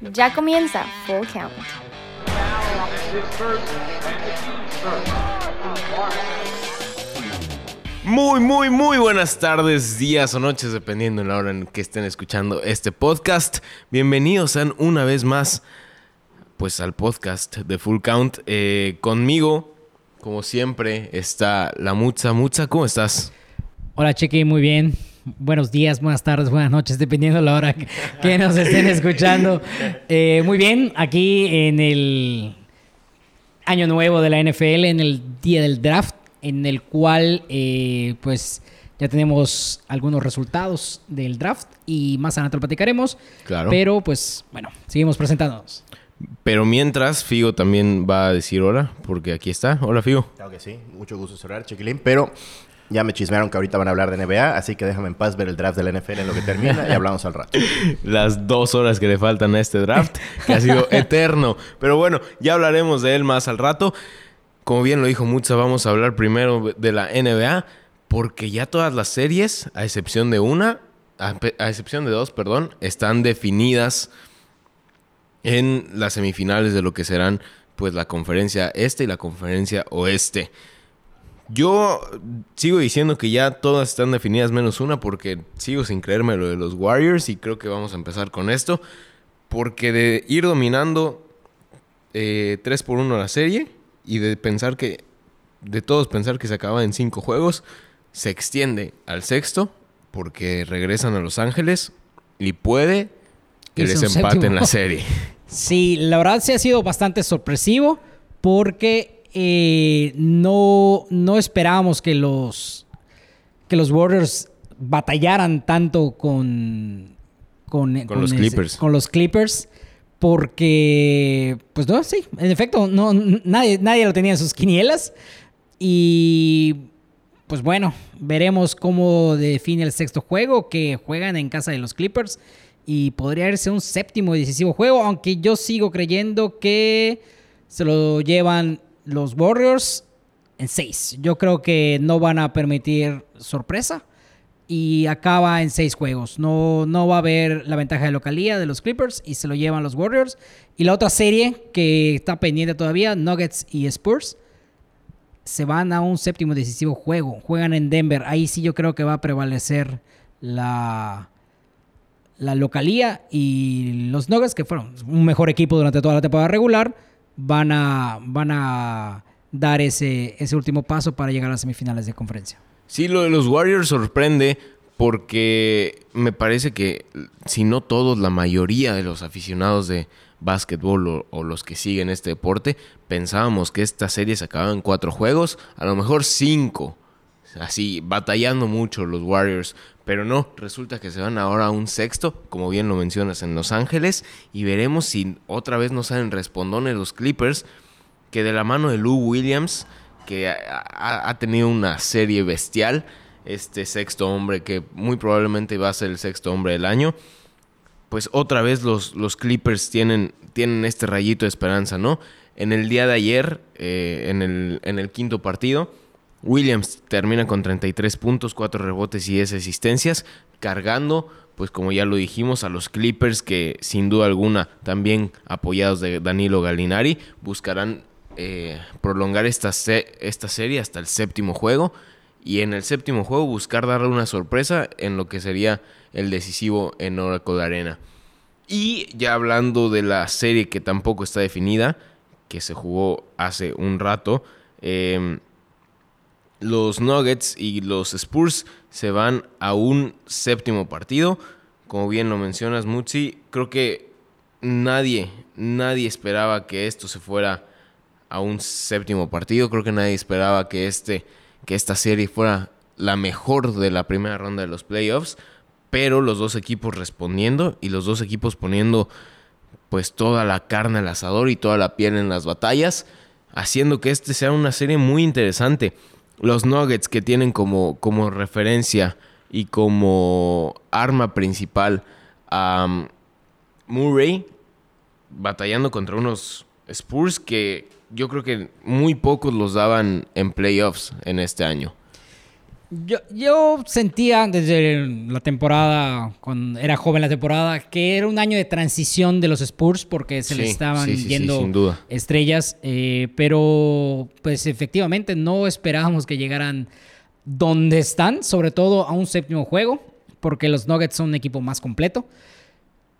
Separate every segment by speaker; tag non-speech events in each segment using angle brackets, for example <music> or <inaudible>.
Speaker 1: Ya comienza Full Count.
Speaker 2: Muy, muy, muy buenas tardes, días o noches, dependiendo de la hora en que estén escuchando este podcast. Bienvenidos sean una vez más, pues, al podcast de Full Count. Eh, conmigo, como siempre, está la Mutza. Mutza, ¿cómo estás?
Speaker 3: Hola, Cheque, muy bien. Buenos días, buenas tardes, buenas noches, dependiendo de la hora que nos estén escuchando. Eh, muy bien, aquí en el año nuevo de la NFL, en el día del draft, en el cual, eh, pues, ya tenemos algunos resultados del draft y más adelante lo platicaremos.
Speaker 2: Claro.
Speaker 3: Pero, pues, bueno, seguimos presentándonos.
Speaker 2: Pero mientras, Figo también va a decir hola, porque aquí está. Hola, Figo.
Speaker 4: Claro que sí, mucho gusto cerrar, Chiquilín, pero ya me chismearon que ahorita van a hablar de NBA, así que déjame en paz ver el draft de la NFL en lo que termina y hablamos al rato. <laughs>
Speaker 2: Las dos horas que le faltan a este draft, que ha sido eterno. Pero bueno, ya hablaremos de él más al rato. Como bien lo dijo Mutza, vamos a hablar primero de la NBA, porque ya todas las series, a excepción de una, a, a excepción de dos, perdón, están definidas en las semifinales de lo que serán pues la conferencia este y la conferencia oeste. Yo sigo diciendo que ya todas están definidas menos una porque sigo sin creerme lo de los Warriors y creo que vamos a empezar con esto. Porque de ir dominando eh, 3 por 1 la serie y de pensar que, de todos pensar que se acaba en 5 juegos, se extiende al sexto porque regresan a Los Ángeles y puede que les empaten
Speaker 3: séptimo.
Speaker 2: la serie. <laughs>
Speaker 3: Sí, la verdad sí ha sido bastante sorpresivo porque eh, no, no esperábamos que los, que los Warriors batallaran tanto con, con,
Speaker 2: Con los
Speaker 3: ese-
Speaker 2: Clippers.
Speaker 3: con los Clippers. Porque, pues no, sí, en efecto, no, nadie, nadie lo tenía en sus quinielas. Y pues bueno, veremos cómo define el sexto juego que juegan en casa de los Clippers. Y podría irse un séptimo y decisivo juego, aunque yo sigo creyendo que se lo llevan los Warriors en seis. Yo creo que no van a permitir sorpresa y acaba en seis juegos. No, no va a haber la ventaja de localía de los Clippers y se lo llevan los Warriors. Y la otra serie que está pendiente todavía, Nuggets y Spurs, se van a un séptimo decisivo juego. Juegan en Denver. Ahí sí yo creo que va a prevalecer la, la localía y los Nuggets, que fueron un mejor equipo durante toda la temporada regular, van a, van a dar ese, ese último paso para llegar a las semifinales de conferencia.
Speaker 2: Sí, lo de los Warriors sorprende porque me parece que, si no todos, la mayoría de los aficionados de básquetbol o, o los que siguen este deporte, pensábamos que esta serie se acababa en cuatro juegos, a lo mejor cinco. Así, batallando mucho los Warriors. Pero no, resulta que se van ahora a un sexto, como bien lo mencionas, en Los Ángeles. Y veremos si otra vez no salen respondones los Clippers, que de la mano de Lou Williams, que ha, tenido una serie bestial, este sexto hombre, que muy probablemente va a ser el sexto hombre del año, pues otra vez los, los Clippers tienen, tienen este rayito de esperanza, ¿no? En el día de ayer, eh, en, el, en el quinto partido, Williams termina con 33 puntos, 4 rebotes y 10 asistencias, cargando, pues como ya lo dijimos, a los Clippers que sin duda alguna, también apoyados de Danilo Gallinari, buscarán eh, prolongar esta, esta serie hasta el séptimo juego y en el séptimo juego buscar darle una sorpresa en lo que sería el decisivo en Oracle Arena. Y ya hablando de la serie que tampoco está definida, que se jugó hace un rato, eh, los Nuggets y los Spurs se van a un séptimo partido. Como bien lo mencionas, Mutsi, creo que nadie, nadie esperaba que esto se fuera a un séptimo partido. Creo que nadie esperaba que, este, que esta serie fuera la mejor de la primera ronda de los playoffs. Pero los dos equipos respondiendo y los dos equipos poniendo pues toda la carne al asador y toda la piel en las batallas, haciendo que este sea una serie muy interesante. Los Nuggets que tienen como, como referencia y como arma principal a um, Murray, batallando contra unos Spurs que yo creo que muy pocos los daban en playoffs en este año.
Speaker 3: Yo, yo sentía desde la temporada, cuando era joven la temporada, que era un año de transición de los Spurs porque se les
Speaker 2: Sí,
Speaker 3: estaban
Speaker 2: sí, sí,
Speaker 3: yendo estrellas, eh, pero pues efectivamente no esperábamos que llegaran donde están, sobre todo a un séptimo juego, porque los Nuggets son un equipo más completo.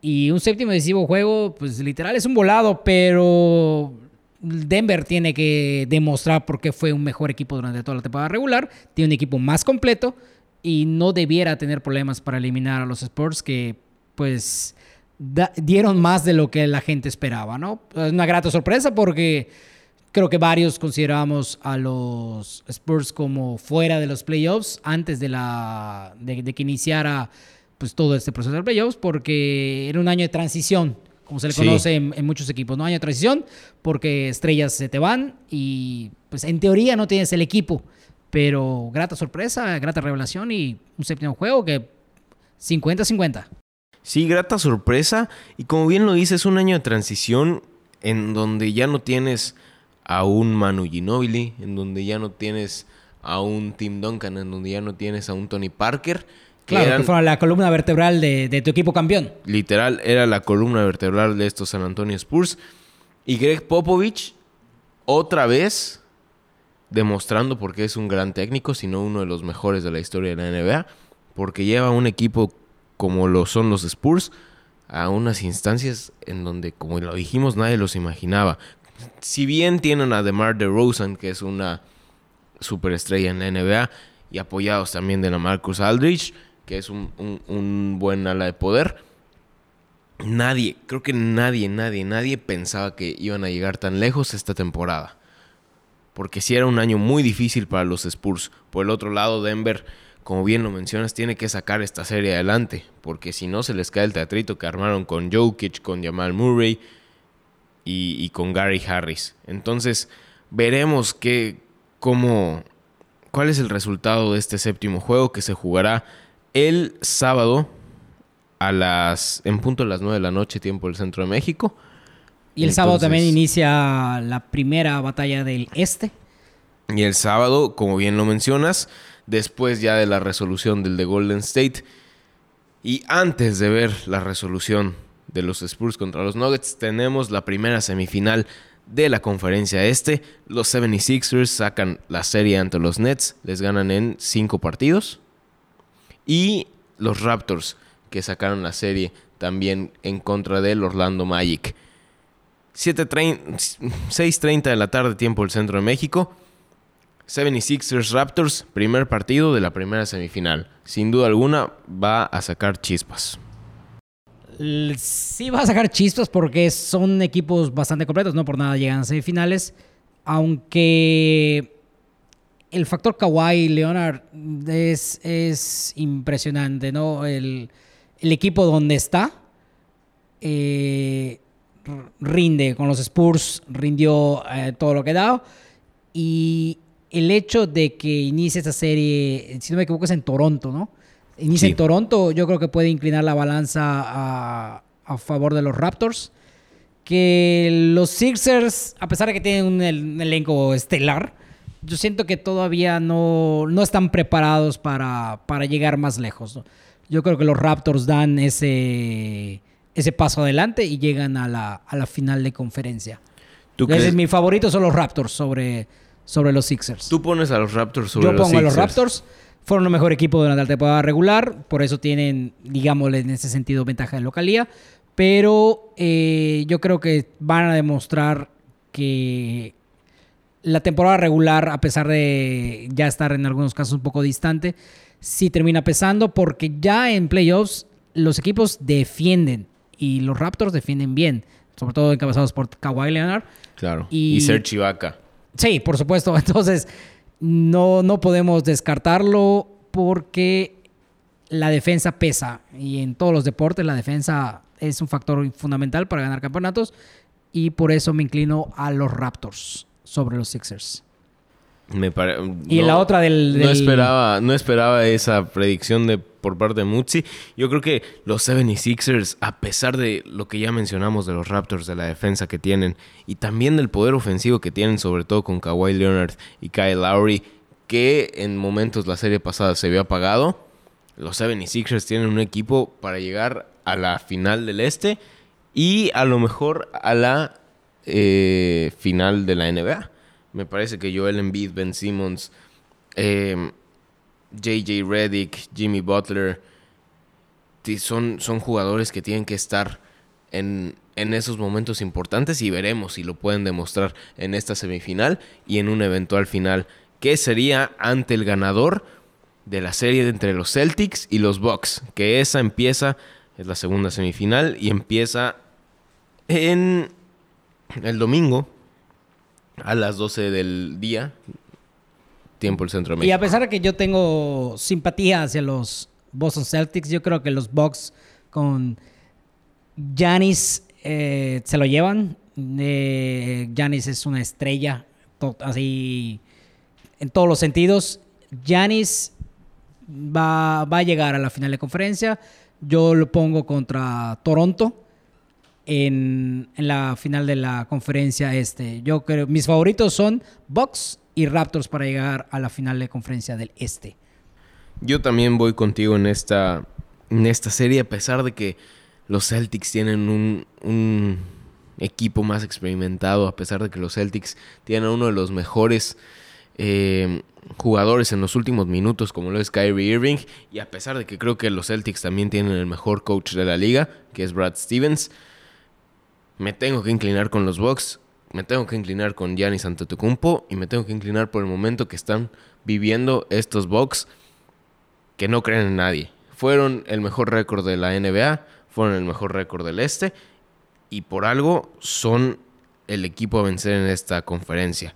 Speaker 3: Y un séptimo decisivo juego, pues literal es un volado, pero Denver tiene que demostrar por qué fue un mejor equipo durante toda la temporada regular. Tiene un equipo más completo y no debiera tener problemas para eliminar a los Spurs que pues dieron más de lo que la gente esperaba, ¿no? Es una grata sorpresa porque creo que varios considerábamos a los Spurs como fuera de los playoffs antes de, la, de que iniciara pues todo este proceso de playoffs porque era un año de transición, como se le
Speaker 2: Sí.
Speaker 3: conoce en, en muchos equipos, ¿no? Año de transición porque estrellas se te van y pues en teoría no tienes el equipo, pero grata sorpresa, grata revelación y un séptimo juego que 50-50.
Speaker 2: Sí, grata sorpresa. Y como bien lo dices, es un año de transición en donde ya no tienes a un Manu Ginobili, en donde ya no tienes a un Tim Duncan, en donde ya no tienes a un Tony Parker.
Speaker 3: Claro,
Speaker 2: eran-
Speaker 3: que fueron la columna vertebral de, de tu equipo campeón.
Speaker 2: literal era la columna vertebral de estos San Antonio Spurs. Y Greg Popovich, otra vez, demostrando por qué es un gran técnico, sino uno de los mejores de la historia de la NBA, porque lleva un equipo como lo son los Spurs a unas instancias en donde, como lo dijimos, nadie los imaginaba. Si bien tienen a DeMar DeRozan, que es una superestrella en la NBA, y apoyados también de la Marcus Aldridge, que es un, un- un buen ala de poder. Nadie, creo que nadie, nadie, nadie pensaba que iban a llegar tan lejos esta temporada. Porque sí era un año muy difícil para los Spurs. Por el otro lado, Denver, como bien lo mencionas, tiene que sacar esta serie adelante. Porque si no, se les cae el teatrito que armaron con Jokic, con Jamal Murray y, y con Gary Harris. Entonces, veremos qué, cómo, cuál es el resultado de este séptimo juego que se jugará el sábado a las en punto de las 9 de la noche tiempo del centro de México.
Speaker 3: Y el sábado también inicia la primera batalla del Este.
Speaker 2: Y el sábado, como bien lo mencionas, después ya de la resolución del de Golden State y antes de ver la resolución de los Spurs contra los Nuggets, tenemos la primera semifinal de la conferencia este. Los 76ers sacan la serie ante los Nets, les ganan en cinco partidos. Y los Raptors, que sacaron la serie también en contra del Orlando Magic. 7:30 6.30 de la tarde, tiempo del centro de México. 76ers Raptors, primer partido de la primera semifinal. Sin duda alguna va a sacar chispas.
Speaker 3: Sí va a sacar chispas porque son equipos bastante completos, no por nada llegan a semifinales. Aunque el factor Kawhi Leonard es, es impresionante, ¿no? El, el equipo donde está eh, rinde con los Spurs, rindió eh, todo lo que da. Y el hecho de que inicie esta serie, si no me equivoco, es en Toronto, ¿no? Inicia
Speaker 2: Sí.
Speaker 3: en Toronto, yo creo que puede inclinar la balanza a, a favor de los Raptors. Que los Sixers, a pesar de que tienen un elenco estelar, yo siento que todavía no, no están preparados para, para llegar más lejos. ¿no? Yo creo que los Raptors dan ese, ese paso adelante y llegan a la, a la final de conferencia.
Speaker 2: ¿Tú, crees-
Speaker 3: es mi favorito son los Raptors sobre, sobre los Sixers.
Speaker 2: tú pones a los Raptors sobre
Speaker 3: Yo
Speaker 2: los
Speaker 3: pongo a los
Speaker 2: Sixers.
Speaker 3: Raptors. Fueron el mejor equipo durante la temporada regular. Por eso tienen, digámosle, en ese sentido, ventaja de localía. Pero eh, yo creo que van a demostrar que la temporada regular, a pesar de ya estar en algunos casos un poco distante, sí termina pesando porque ya en playoffs los equipos defienden y los Raptors defienden bien, sobre todo encabezados por Kawhi Leonard.
Speaker 2: Claro.
Speaker 3: Y-
Speaker 2: Y, Serge Ibaka.
Speaker 3: Sí, por supuesto. <laughs> Entonces, no, no podemos descartarlo porque la defensa pesa. Y en todos los deportes la defensa es un factor fundamental para ganar campeonatos. Y por eso me inclino a los Raptors sobre los Sixers.
Speaker 2: Me pare-
Speaker 3: Y
Speaker 2: no-
Speaker 3: la otra del...
Speaker 2: No esperaba, no esperaba esa predicción de por parte de Mutsi. Yo creo que los 76ers, a pesar de lo que ya mencionamos de los Raptors, de la defensa que tienen y también del poder ofensivo que tienen, sobre todo con Kawhi Leonard y Kyle Lowry, que en momentos la serie pasada se vio apagado. Los 76ers tienen un equipo para llegar a la final del este y a lo mejor a la eh, final de la NBA. Me parece que Joel Embiid, Ben Simmons, JJ Reddick, Jimmy Butler, son, son jugadores que tienen que estar en, en esos momentos importantes y veremos si lo pueden demostrar en esta semifinal y en un eventual final que sería ante el ganador de la serie entre los Celtics y los Bucks, que esa empieza, es la segunda semifinal y empieza en el domingo a las 12 del día, tiempo el centro de México.
Speaker 3: Y a pesar de que yo tengo simpatía hacia los Boston Celtics, yo creo que los Bucks con Giannis eh, se lo llevan. Giannis es una estrella, así en todos los sentidos. Giannis va, va, a llegar a la final de conferencia. Yo lo pongo contra Toronto en, la final de la conferencia este. Yo creo, mis favoritos son Bucks y Raptors para llegar a la final de conferencia del este.
Speaker 2: Yo también voy contigo en esta, en esta serie, a pesar de que los Celtics tienen un, un equipo más experimentado, a pesar de que los Celtics tienen uno de los mejores eh, jugadores en los últimos minutos, como lo es Kyrie Irving, y a pesar de que creo que los Celtics también tienen el mejor coach de la liga, que es Brad Stevens, me tengo que inclinar con los Bucks, me tengo que inclinar con Giannis Antetokounmpo y me tengo que inclinar por el momento que están viviendo estos Bucks que no creen en nadie. Fueron el mejor récord de la NBA, fueron el mejor récord del este y por algo son el equipo a vencer en esta conferencia.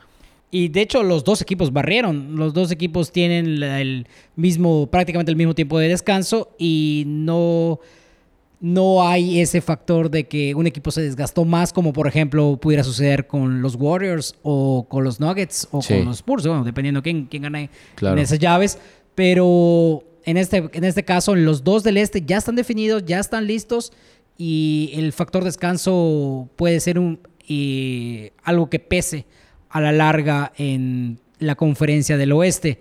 Speaker 3: Y de hecho los dos equipos barrieron. Los dos equipos tienen el mismo, prácticamente el mismo tiempo de descanso y no, no hay ese factor de que un equipo se desgastó más, como por ejemplo pudiera suceder con los Warriors o con los Nuggets o con los Spurs, bueno, dependiendo quién, quién gane en esas llaves. Pero en este, en este caso, los dos del este ya están definidos, ya están listos y el factor descanso puede ser un, y algo que pese a la larga en la conferencia del oeste,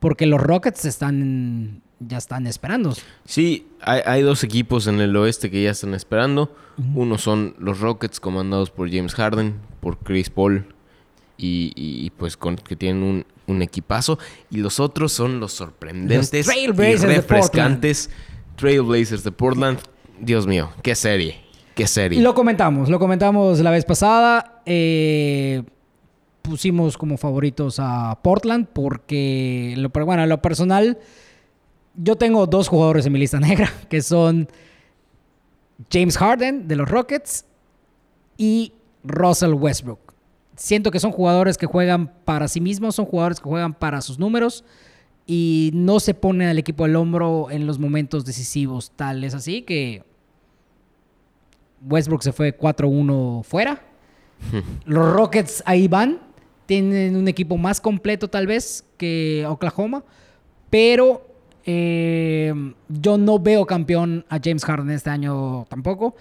Speaker 3: porque los Rockets están ya están esperando.
Speaker 2: Sí, hay, hay, dos equipos en el oeste que ya están esperando. Uno son los Rockets comandados por James Harden, por Chris Paul y, y pues con, que tienen un, un, equipazo. Y los otros son los sorprendentes
Speaker 3: los
Speaker 2: y refrescantes Trailblazers de Portland. Dios mío, qué serie, qué serie.
Speaker 3: Lo comentamos, lo comentamos la vez pasada. Eh pusimos como favoritos a Portland porque, lo, bueno, en lo personal, yo tengo dos jugadores en mi lista negra, <laughs> que son James Harden de los Rockets y Russell Westbrook. Siento que son jugadores que juegan para sí mismos, son jugadores que juegan para sus números y no se ponen al equipo al hombro en los momentos decisivos. Tal es así que Westbrook se fue 4-1 fuera. <laughs> Los Rockets ahí van tienen un equipo más completo tal vez que Oklahoma, pero eh, yo no veo campeón a James Harden este año tampoco.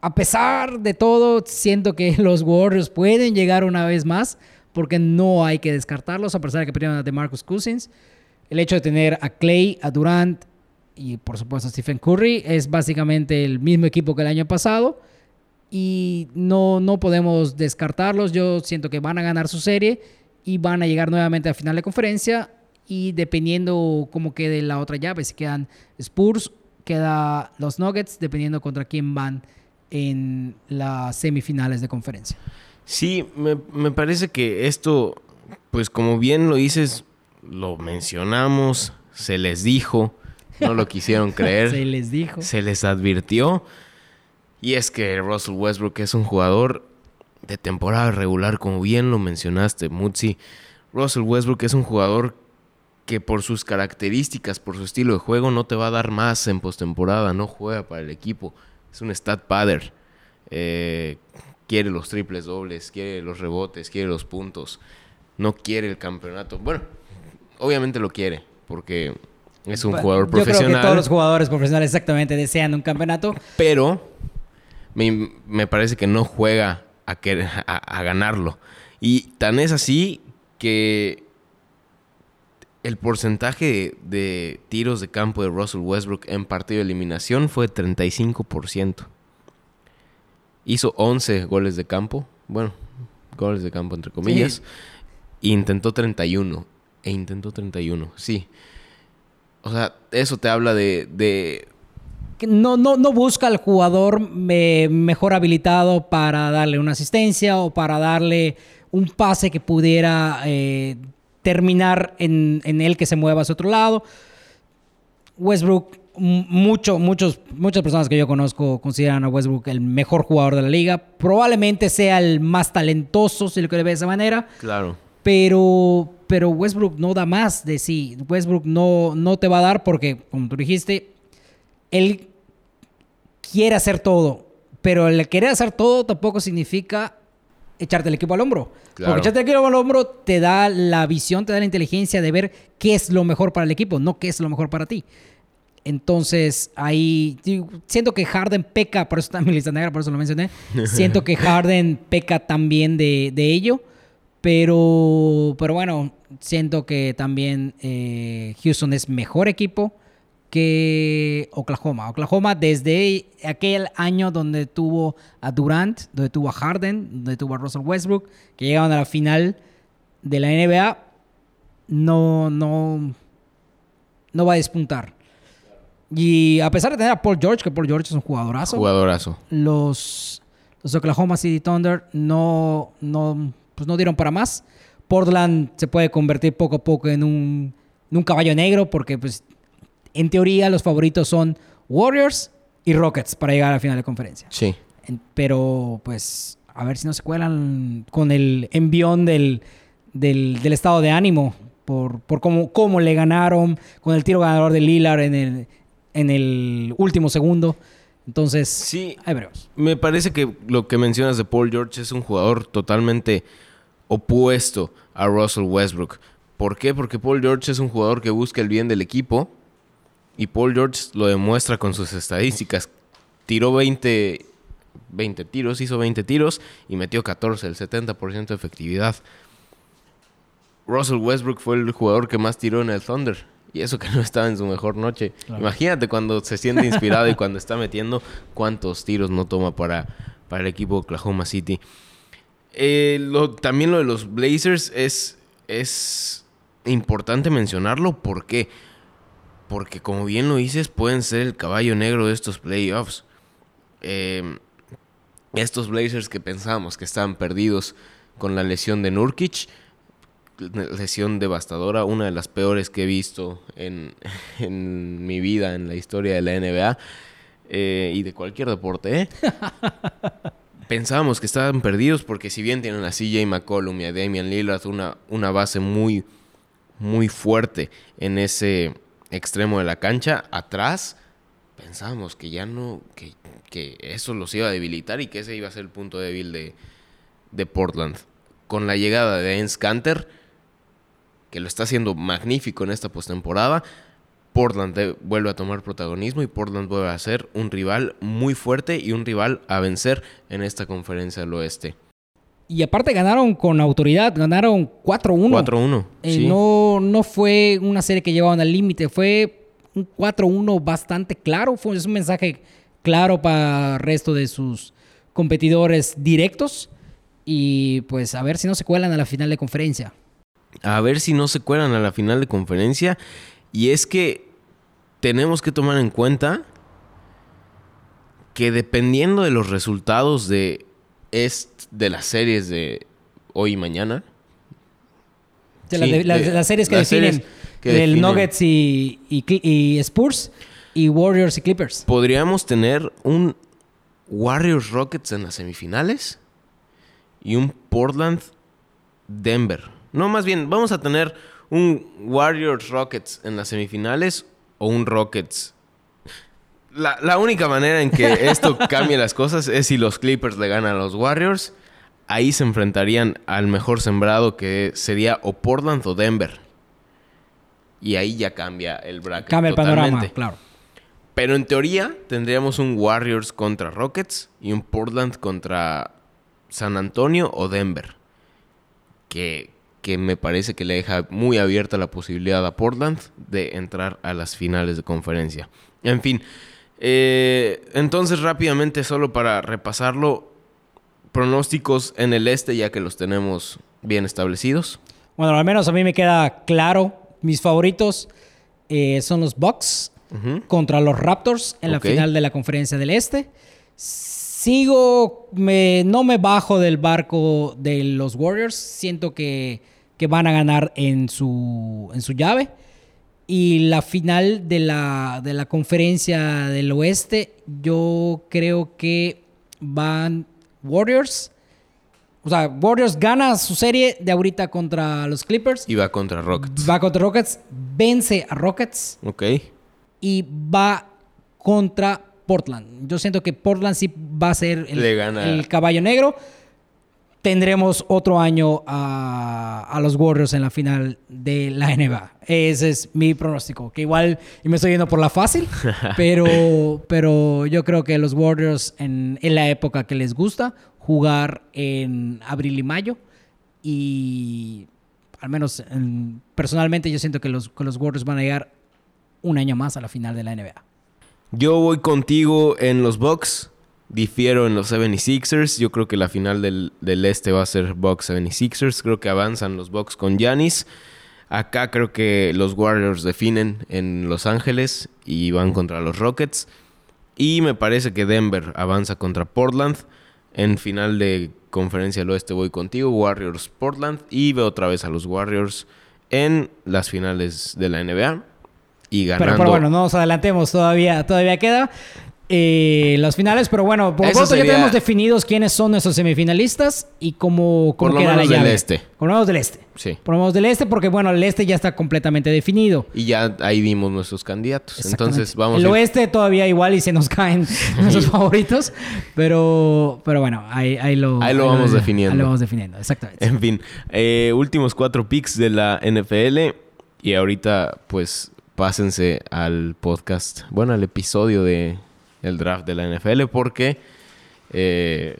Speaker 3: A pesar de todo, siento que <laughs> los Warriors pueden llegar una vez más, porque no hay que descartarlos, a pesar de que perdieron a DeMarcus Cousins. El hecho de tener a Clay, a Durant y por supuesto a Stephen Curry es básicamente el mismo equipo que el año pasado y no, no podemos descartarlos. Yo siento que van a ganar su serie y van a llegar nuevamente a final de conferencia y dependiendo cómo quede la otra llave, si quedan Spurs, queda los Nuggets, dependiendo contra quién van en las semifinales de conferencia.
Speaker 2: Sí, me, me parece que esto, pues como bien lo dices, lo mencionamos, se les dijo, no lo quisieron <laughs> creer.
Speaker 3: se les dijo.
Speaker 2: Se les advirtió. Y es que Russell Westbrook es un jugador de temporada regular, como bien lo mencionaste, Mutsi. Russell Westbrook es un jugador que por sus características, por su estilo de juego, no te va a dar más en postemporada, no juega para el equipo. Es un stat padder. Eh, quiere los triples dobles, quiere los rebotes, quiere los puntos. No quiere el campeonato. Bueno, obviamente lo quiere, porque es un jugador profesional. Yo creo que
Speaker 3: todos los jugadores profesionales exactamente desean un campeonato.
Speaker 2: Pero me, me parece que no juega a, a, a, ganarlo. Y tan es así que el porcentaje de, tiros de campo de Russell Westbrook en partido de eliminación fue 35%. Hizo 11 goles de campo. Bueno, goles de campo entre comillas.
Speaker 3: Sí.
Speaker 2: E intentó 31. E intentó 31, sí. O sea, eso te habla de, de
Speaker 3: no, no, no busca al jugador eh, mejor habilitado para darle una asistencia o para darle un pase que pudiera eh, terminar en, en él que se mueva hacia otro lado. Westbrook, mucho, muchos, muchas personas que yo conozco consideran a Westbrook el mejor jugador de la liga. Probablemente sea el más talentoso, si lo quiere ver de esa manera.
Speaker 2: Claro.
Speaker 3: Pero, pero Westbrook no da más de sí. Westbrook no, no te va a dar porque, como tú dijiste, él quiere hacer todo. Pero el querer hacer todo tampoco significa echarte el equipo al hombro.
Speaker 2: Claro.
Speaker 3: Porque echarte el equipo al hombro te da la visión, te da la inteligencia de ver qué es lo mejor para el equipo, no qué es lo mejor para ti. Entonces, ahí siento que Harden peca, por eso mi lista negra, por eso lo mencioné. <laughs> Siento que Harden peca también de, de ello. Pero, pero bueno, siento que también eh, Houston es mejor equipo que Oklahoma. Oklahoma desde aquel año donde tuvo a Durant, donde tuvo a Harden, donde tuvo a Russell Westbrook, que llegaban a la final de la NBA, no, no, no va a despuntar. Y a pesar de tener a Paul George, que Paul George es un jugadorazo,
Speaker 2: Jugadorazo.
Speaker 3: los, los Oklahoma City Thunder no, no, pues no dieron para más. Portland se puede convertir poco a poco en un, en un caballo negro porque pues en teoría los favoritos son Warriors y Rockets para llegar a la final de conferencia.
Speaker 2: Sí.
Speaker 3: Pero pues a ver si no se cuelan con el envión del, del, del estado de ánimo por, por cómo, cómo le ganaron con el tiro ganador de Lillard en el, en el último segundo. Entonces,
Speaker 2: Sí.
Speaker 3: ahí veremos.
Speaker 2: Me parece que lo que mencionas de Paul George es un jugador totalmente opuesto a Russell Westbrook. ¿Por qué? Porque Paul George es un jugador que busca el bien del equipo y Paul George lo demuestra con sus estadísticas. Tiró 20, 20 tiros, hizo 20 tiros y metió 14, el 70% de efectividad. Russell Westbrook fue el jugador que más tiró en el Thunder. Y eso que no estaba en su mejor noche.
Speaker 3: Claro.
Speaker 2: Imagínate cuando se siente inspirado y cuando está metiendo cuántos tiros no toma para, para el equipo de Oklahoma City. Eh, lo- también lo de los Blazers es, es importante mencionarlo. ¿Por qué? Porque como bien lo dices, pueden ser el caballo negro de estos playoffs. Eh, estos Blazers que pensábamos que estaban perdidos con la lesión de Nurkic, lesión devastadora, una de las peores que he visto en, <laughs> en mi vida, en la historia de la NBA eh, y de cualquier deporte. ¿eh? <laughs> Pensábamos que estaban perdidos porque si bien tienen a CJ McCollum y a Damian Lillard, una, una base muy, muy fuerte en ese extremo de la cancha, atrás pensábamos que ya no, que, que eso los iba a debilitar y que ese iba a ser el punto débil de, de Portland. Con la llegada de Enes Kanter, que lo está haciendo magnífico en esta postemporada, Portland vuelve a tomar protagonismo y Portland vuelve a ser un rival muy fuerte y un rival a vencer en esta conferencia del oeste.
Speaker 3: Y aparte ganaron con autoridad, ganaron 4-1.
Speaker 2: 4-1.
Speaker 3: Eh,
Speaker 2: sí.
Speaker 3: no, no fue una serie que llevaban al límite, fue un 4-1 bastante claro. Fue, es un mensaje claro para el resto de sus competidores directos. Y pues a ver si no se cuelan a la final de conferencia.
Speaker 2: a ver si no se cuelan a la final de conferencia. Y es que tenemos que tomar en cuenta que dependiendo de los resultados de, est- de las series de hoy y mañana,
Speaker 3: De
Speaker 2: Sí,
Speaker 3: las, de- las-
Speaker 2: de-
Speaker 3: las series que
Speaker 2: las
Speaker 3: definen
Speaker 2: series que
Speaker 3: del
Speaker 2: definen.
Speaker 3: Nuggets y, y Spurs y Warriors y Clippers.
Speaker 2: podríamos tener un Warriors Rockets en las semifinales y un Portland Denver. No, más bien, vamos a tener un Warriors Rockets en las semifinales o un Rockets. La, la única manera en que <laughs> esto cambie las cosas es si los Clippers le ganan a los Warriors. Ahí se enfrentarían al mejor sembrado que sería o Portland o Denver. Y ahí ya cambia el bracket.
Speaker 3: Cambia el panorama, claro.
Speaker 2: Pero en teoría tendríamos un Warriors contra Rockets y un Portland contra San Antonio o Denver. Que que me parece que le deja muy abierta la posibilidad a Portland de entrar a las finales de conferencia. En fin, eh, entonces rápidamente solo para repasarlo, pronósticos en el este ya que los tenemos bien establecidos.
Speaker 3: Bueno, al menos a mí me queda claro. Mis favoritos eh, son los Bucks contra los Raptors en la final de la conferencia del Este. Sigo, me, no me bajo del barco de los Warriors. Siento que, que van a ganar en su, en su llave. Y la final de la, de la conferencia del oeste, yo creo que van Warriors. O sea, Warriors gana su serie de ahorita contra los Clippers.
Speaker 2: Y va contra Rockets.
Speaker 3: Va contra Rockets, vence a Rockets
Speaker 2: Ok.
Speaker 3: y va contra Portland. Yo siento que Portland sí va a ser el, caballo negro. Tendremos otro año a, a los Warriors en la final de la NBA. Ese es mi pronóstico. Que igual, y me estoy yendo por la fácil, <laughs> pero, pero yo creo que los Warriors en, en la época que les gusta jugar en abril y mayo y al menos en- personalmente yo siento que los, que los Warriors van a llegar un año más a la final de la NBA.
Speaker 2: Yo voy contigo en los Bucks. Difiero en los 76ers. Yo creo que la final del, del este va a ser Bucks 76ers. Creo que avanzan los Bucks con Giannis. Acá creo que los Warriors definen en Los Ángeles y van contra los Rockets. Y me parece que Denver avanza contra Portland. En final de conferencia del oeste voy contigo, Warriors Portland. Y veo otra vez a los Warriors en las finales de la NBA. Y ganando.
Speaker 3: Pero, pero bueno, no nos adelantemos, todavía, todavía queda eh, las finales, pero bueno, por lo pronto ya tenemos definidos quiénes son nuestros semifinalistas y cómo,
Speaker 2: Por
Speaker 3: cómo
Speaker 2: lo
Speaker 3: queda la
Speaker 2: menos del este.
Speaker 3: Por lo menos del este.
Speaker 2: Sí.
Speaker 3: Por lo menos del este, porque bueno, el este ya está completamente definido.
Speaker 2: Y ya ahí vimos nuestros candidatos. Entonces vamos
Speaker 3: El
Speaker 2: a ir-
Speaker 3: oeste todavía igual y se nos caen <laughs> nuestros favoritos, pero, pero bueno, ahí, ahí lo,
Speaker 2: Ahí lo vamos definiendo.
Speaker 3: Ahí lo vamos definiendo, exactamente.
Speaker 2: En fin, eh, últimos cuatro picks de la NFL. Y ahorita, pues, pásense al podcast, bueno, al episodio de el draft de la NFL, porque eh,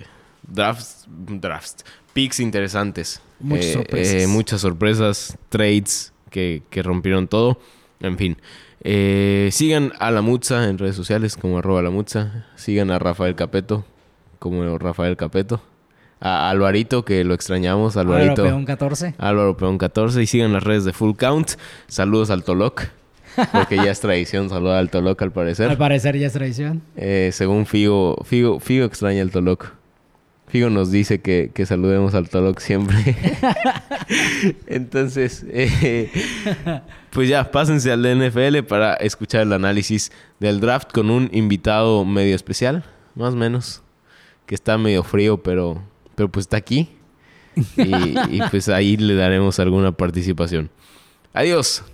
Speaker 2: drafts, drafts, picks interesantes.
Speaker 3: Muchas
Speaker 2: Eh,
Speaker 3: sorpresas.
Speaker 2: eh, muchas sorpresas, trades que, que rompieron todo. En fin. Sigan a la Mutza en redes sociales como arroba la Mutza. Sigan a Rafael Capeto como Rafael Capeto. A Alvarito, que lo extrañamos. Alvarito.
Speaker 3: Ahora Peón 14.
Speaker 2: Álvaro Peón 14 y sigan las redes de Full Count. Saludos al Toloc, porque ya es tradición saludar al Toloc al parecer.
Speaker 3: Al parecer ya es tradición.
Speaker 2: Eh, según Figo, Figo, Figo extraña al Toloc. Figo nos dice que, que saludemos al Toloc siempre. <laughs> Entonces, eh, pues ya, pásense al NFL para escuchar el análisis del draft con un invitado medio especial, más o menos, que está medio frío, pero, pero pues está aquí. Y, y pues ahí le daremos alguna participación. Adiós.